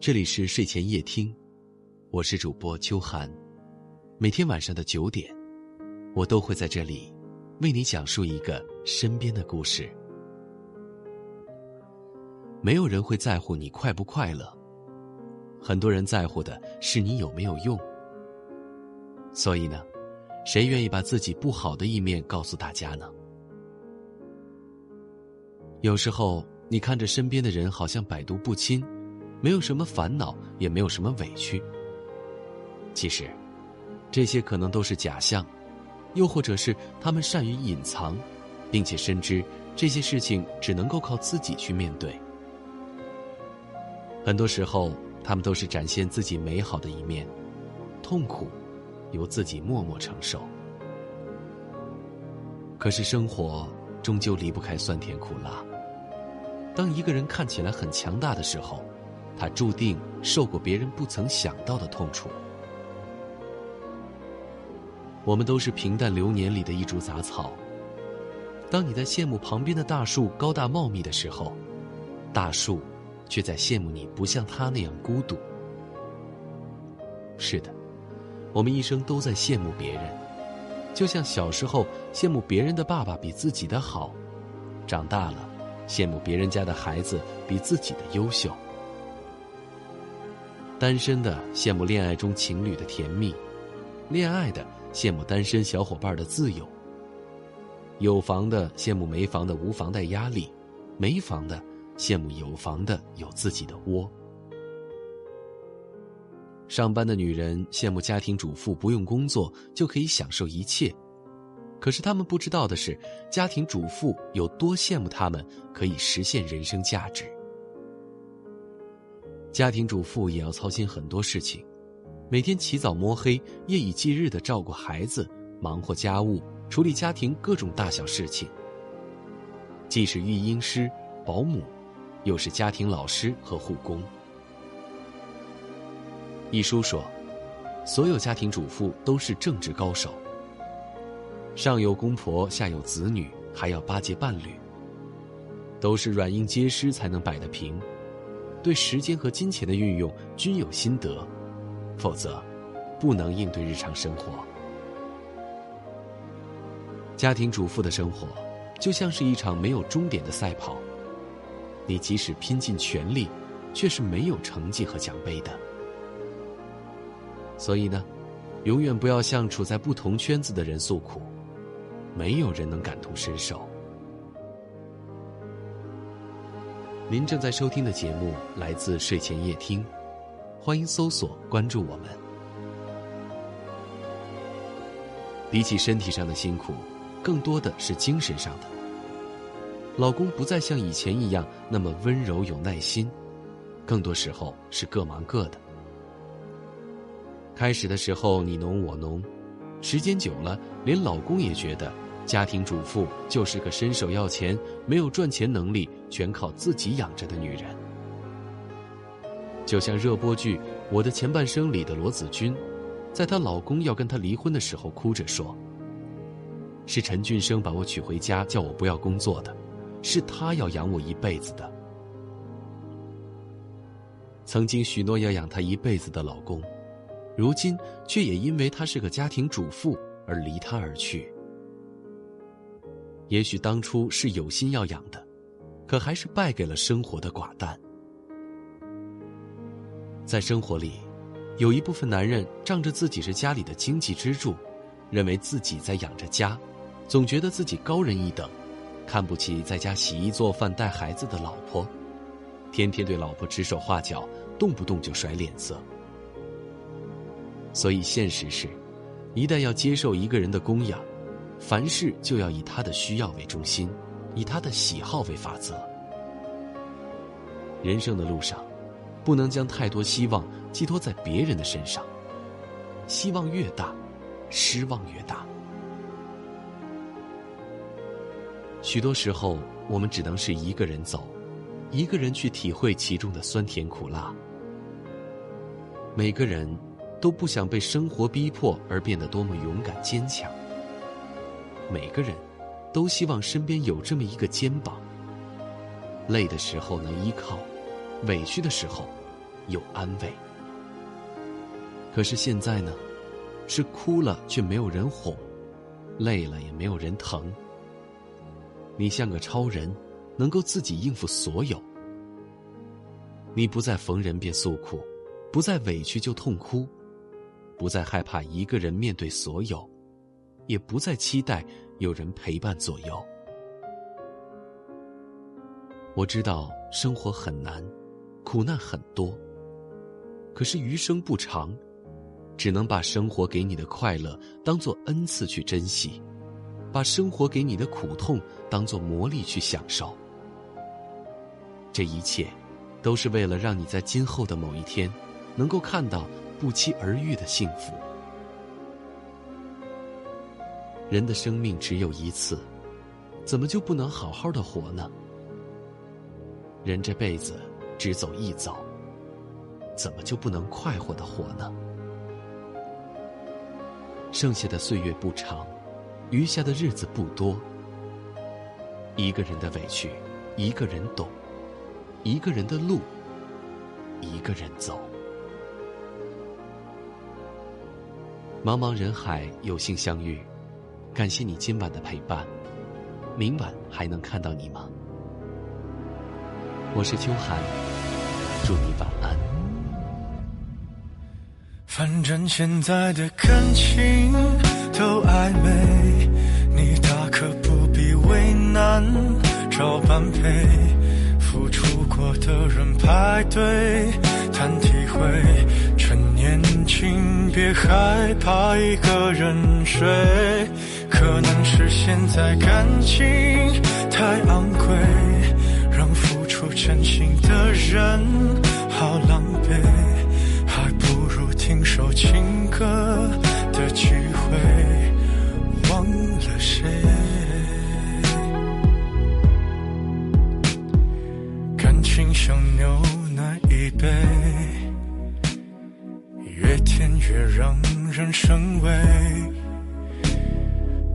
这里是睡前夜听，我是主播秋寒。每天晚上的九点，我都会在这里为你讲述一个身边的故事。没有人会在乎你快不快乐，很多人在乎的是你有没有用。所以呢，谁愿意把自己不好的一面告诉大家呢？有时候，你看着身边的人好像百毒不侵。没有什么烦恼，也没有什么委屈。其实，这些可能都是假象，又或者是他们善于隐藏，并且深知这些事情只能够靠自己去面对。很多时候，他们都是展现自己美好的一面，痛苦由自己默默承受。可是，生活终究离不开酸甜苦辣。当一个人看起来很强大的时候，他注定受过别人不曾想到的痛楚。我们都是平淡流年里的一株杂草。当你在羡慕旁边的大树高大茂密的时候，大树却在羡慕你不像他那样孤独。是的，我们一生都在羡慕别人，就像小时候羡慕别人的爸爸比自己的好，长大了羡慕别人家的孩子比自己的优秀。单身的羡慕恋爱中情侣的甜蜜，恋爱的羡慕单身小伙伴的自由。有房的羡慕没房的无房贷压力，没房的羡慕有房的有自己的窝。上班的女人羡慕家庭主妇不用工作就可以享受一切，可是他们不知道的是，家庭主妇有多羡慕他们可以实现人生价值。家庭主妇也要操心很多事情，每天起早摸黑、夜以继日的照顾孩子，忙活家务，处理家庭各种大小事情。既是育婴师、保姆，又是家庭老师和护工。一书说，所有家庭主妇都是政治高手。上有公婆，下有子女，还要巴结伴侣，都是软硬皆施才能摆得平。对时间和金钱的运用均有心得，否则不能应对日常生活。家庭主妇的生活就像是一场没有终点的赛跑，你即使拼尽全力，却是没有成绩和奖杯的。所以呢，永远不要向处在不同圈子的人诉苦，没有人能感同身受。您正在收听的节目来自睡前夜听，欢迎搜索关注我们。比起身体上的辛苦，更多的是精神上的。老公不再像以前一样那么温柔有耐心，更多时候是各忙各的。开始的时候你侬我侬，时间久了，连老公也觉得。家庭主妇就是个伸手要钱、没有赚钱能力、全靠自己养着的女人。就像热播剧《我的前半生》里的罗子君，在她老公要跟她离婚的时候，哭着说：“是陈俊生把我娶回家，叫我不要工作的，是他要养我一辈子的。”曾经许诺要养她一辈子的老公，如今却也因为她是个家庭主妇而离她而去。也许当初是有心要养的，可还是败给了生活的寡淡。在生活里，有一部分男人仗着自己是家里的经济支柱，认为自己在养着家，总觉得自己高人一等，看不起在家洗衣做饭带孩子的老婆，天天对老婆指手画脚，动不动就甩脸色。所以现实是，一旦要接受一个人的供养。凡事就要以他的需要为中心，以他的喜好为法则。人生的路上，不能将太多希望寄托在别人的身上。希望越大，失望越大。许多时候，我们只能是一个人走，一个人去体会其中的酸甜苦辣。每个人都不想被生活逼迫而变得多么勇敢坚强。每个人，都希望身边有这么一个肩膀。累的时候能依靠，委屈的时候，有安慰。可是现在呢，是哭了却没有人哄，累了也没有人疼。你像个超人，能够自己应付所有。你不再逢人便诉苦，不再委屈就痛哭，不再害怕一个人面对所有，也不再期待有人陪伴左右。我知道生活很难，苦难很多。可是余生不长，只能把生活给你的快乐当做恩赐去珍惜，把生活给你的苦痛当做磨砺去享受。这一切，都是为了让你在今后的某一天，能够看到不期而遇的幸福。人的生命只有一次，怎么就不能好好的活呢？人这辈子只走一遭，怎么就不能快活的活呢？剩下的岁月不长，余下的日子不多。一个人的委屈，一个人懂；一个人的路，一个人走。茫茫人海，有幸相遇，感谢你今晚的陪伴。明晚还能看到你吗？我是秋寒，祝你晚安。反正现在的感情都暧昧，你大可不必为难，找般配。付出过的人排队谈体会，趁年轻别害怕一个人睡。可能是现在感情太昂贵。让付出真心的人好狼狈，还不如听首情歌的机会，忘了谁。感情像牛奶一杯，越甜越让人生畏，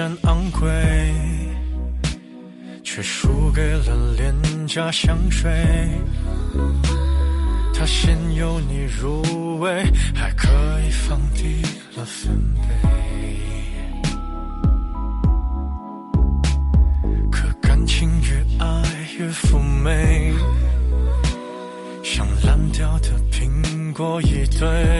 山昂贵，却输给了廉价香水。它先由你入味，还可以放低了分贝。可感情越爱越妩媚，像烂掉的苹果一堆。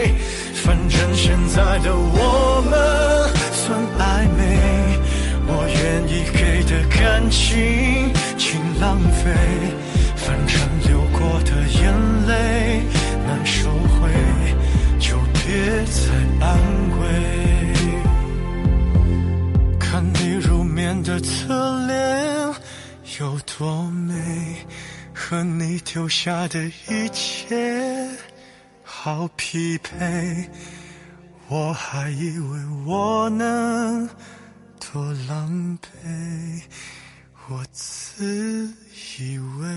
感情，浪费。反正流过的眼泪难收回，就别再安慰。看你入眠的侧脸有多美，和你丢下的一切好匹配。我还以为我能多狼狈，我自以为